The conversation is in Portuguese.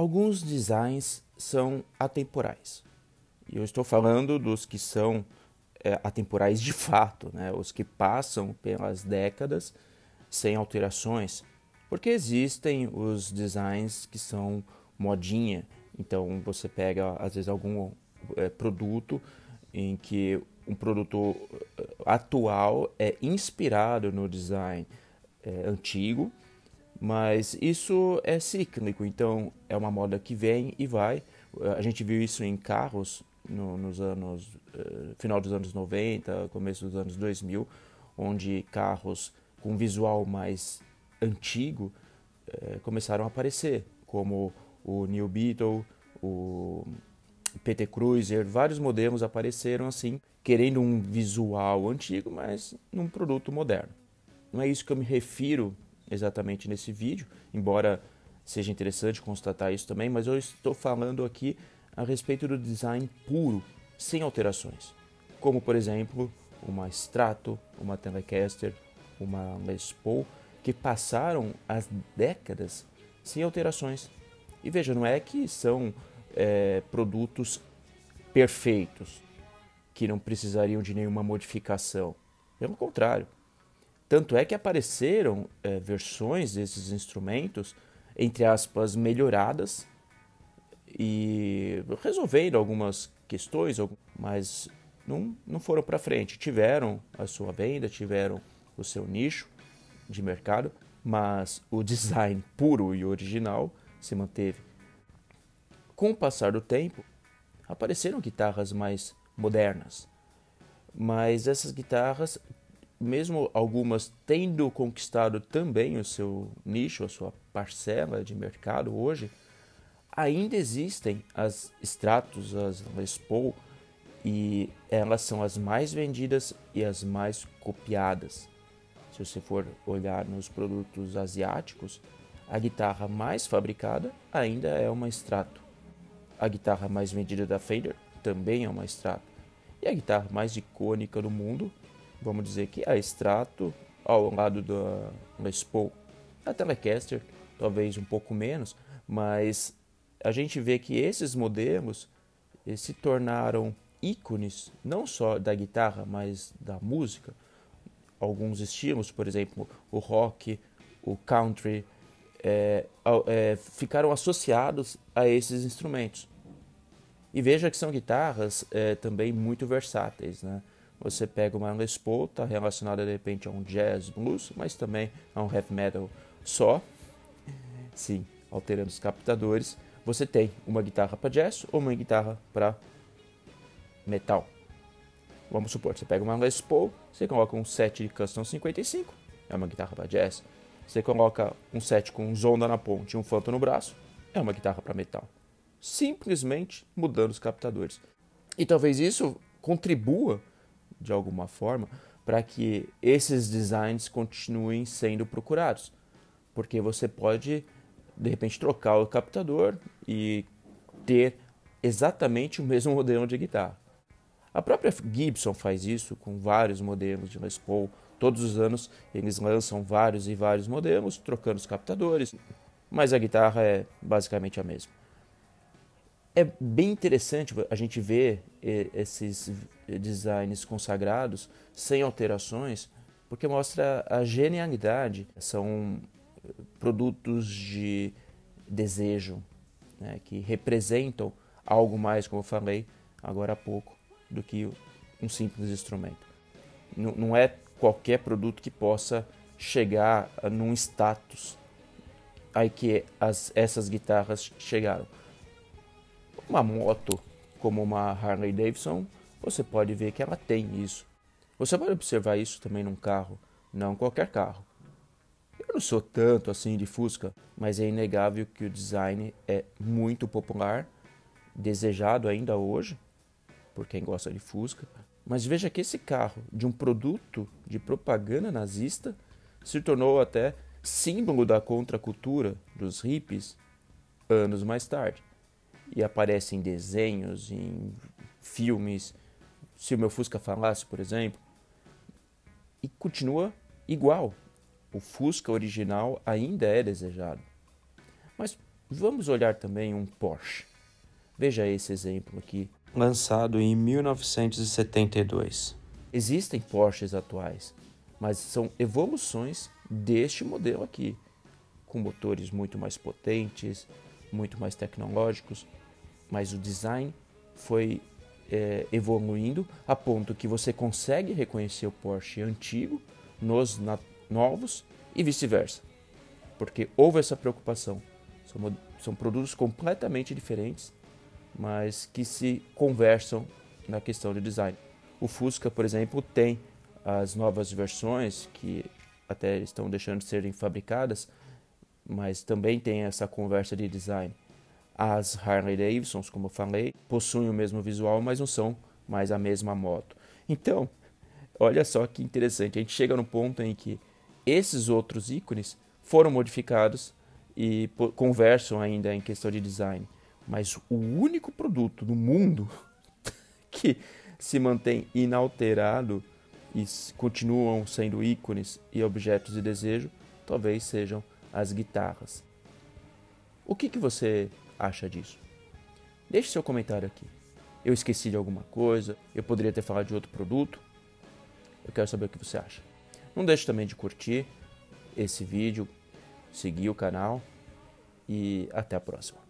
Alguns designs são atemporais. E eu estou falando dos que são é, atemporais de fato, né? os que passam pelas décadas sem alterações, porque existem os designs que são modinha. Então você pega às vezes algum é, produto em que um produto eh, atual é inspirado no design é, antigo, mas isso é cíclico, então é uma moda que vem e vai. A gente viu isso em carros no, nos anos uh, final dos anos 90, começo dos anos 2000, onde carros com visual mais antigo uh, começaram a aparecer, como o New Beetle, o PT Cruiser, vários modelos apareceram assim, querendo um visual antigo, mas num produto moderno. Não é isso que eu me refiro exatamente nesse vídeo, embora seja interessante constatar isso também, mas eu estou falando aqui a respeito do design puro, sem alterações. Como, por exemplo, uma Strato, uma Telecaster, uma Les Paul, que passaram as décadas sem alterações. E veja, não é que são é, produtos perfeitos, que não precisariam de nenhuma modificação. Pelo contrário. Tanto é que apareceram é, versões desses instrumentos, entre aspas, melhoradas e resolvendo algumas questões, mas não, não foram para frente. Tiveram a sua venda, tiveram o seu nicho de mercado, mas o design puro e original se manteve. Com o passar do tempo, apareceram guitarras mais modernas, mas essas guitarras, mesmo algumas tendo conquistado também o seu nicho, a sua parcela de mercado hoje, ainda existem as Stratos, as Les Paul, e elas são as mais vendidas e as mais copiadas. Se você for olhar nos produtos asiáticos, a guitarra mais fabricada ainda é uma Strato. A guitarra mais vendida da Fender também é uma Strato. E a guitarra mais icônica do mundo, vamos dizer que é a Strato ao lado da Les Paul. A Telecaster, talvez um pouco menos, mas a gente vê que esses modelos se tornaram ícones não só da guitarra, mas da música. Alguns estilos, por exemplo, o rock, o country, é, é, ficaram associados a esses instrumentos. E veja que são guitarras é, também muito versáteis. Né? Você pega uma Les Paul, está relacionada de repente a um jazz, blues, mas também a um heavy metal só. Sim, alterando os captadores. Você tem uma guitarra para jazz ou uma guitarra para metal. Vamos supor, você pega uma Les Paul, você coloca um set de Custom 55, é uma guitarra para jazz. Você coloca um set com um Zonda na ponte e um Phantom no braço, é uma guitarra para metal simplesmente mudando os captadores. E talvez isso contribua de alguma forma para que esses designs continuem sendo procurados, porque você pode de repente trocar o captador e ter exatamente o mesmo modelo de guitarra. A própria Gibson faz isso com vários modelos de Les Paul. Todos os anos eles lançam vários e vários modelos, trocando os captadores, mas a guitarra é basicamente a mesma é bem interessante a gente ver esses designs consagrados sem alterações, porque mostra a genialidade. São produtos de desejo, né, que representam algo mais, como eu falei agora há pouco, do que um simples instrumento. Não, é qualquer produto que possa chegar num status aí que as, essas guitarras chegaram uma moto como uma Harley Davidson, você pode ver que ela tem isso. Você pode observar isso também num carro, não qualquer carro. Eu não sou tanto assim de Fusca, mas é inegável que o design é muito popular, desejado ainda hoje por quem gosta de Fusca. Mas veja que esse carro, de um produto de propaganda nazista, se tornou até símbolo da contracultura dos hippies anos mais tarde e aparece em desenhos, em filmes. Se o meu Fusca falasse, por exemplo, e continua igual. O Fusca original ainda é desejado. Mas Vamos olhar também um Porsche. Veja esse exemplo aqui. Lançado em 1972. Existem Porsches atuais, mas são evoluções deste modelo aqui, com motores muito mais potentes, muito mais tecnológicos, mas o design foi é, evoluindo a ponto que você consegue reconhecer o Porsche antigo nos novos e vice-versa, porque houve essa preocupação. São, são produtos completamente diferentes, mas que se conversam na questão de design. O Fusca, por exemplo, tem as novas versões que até estão deixando de serem fabricadas, mas também tem essa conversa de design. As Harley Davidsons, como eu falei, possuem o mesmo visual, mas não são mais a mesma moto. Então, olha só que interessante, a gente chega no ponto em que esses outros ícones foram modificados e conversam ainda em questão de design, mas o único produto do mundo que se mantém inalterado e continuam sendo ícones e objetos de desejo, talvez sejam as guitarras. O que, que você acha disso? Deixe seu comentário aqui. Eu esqueci de alguma coisa, eu poderia ter falado de outro produto. Eu quero saber o que você acha. Não deixe também de curtir esse vídeo, seguir o canal e até a próxima.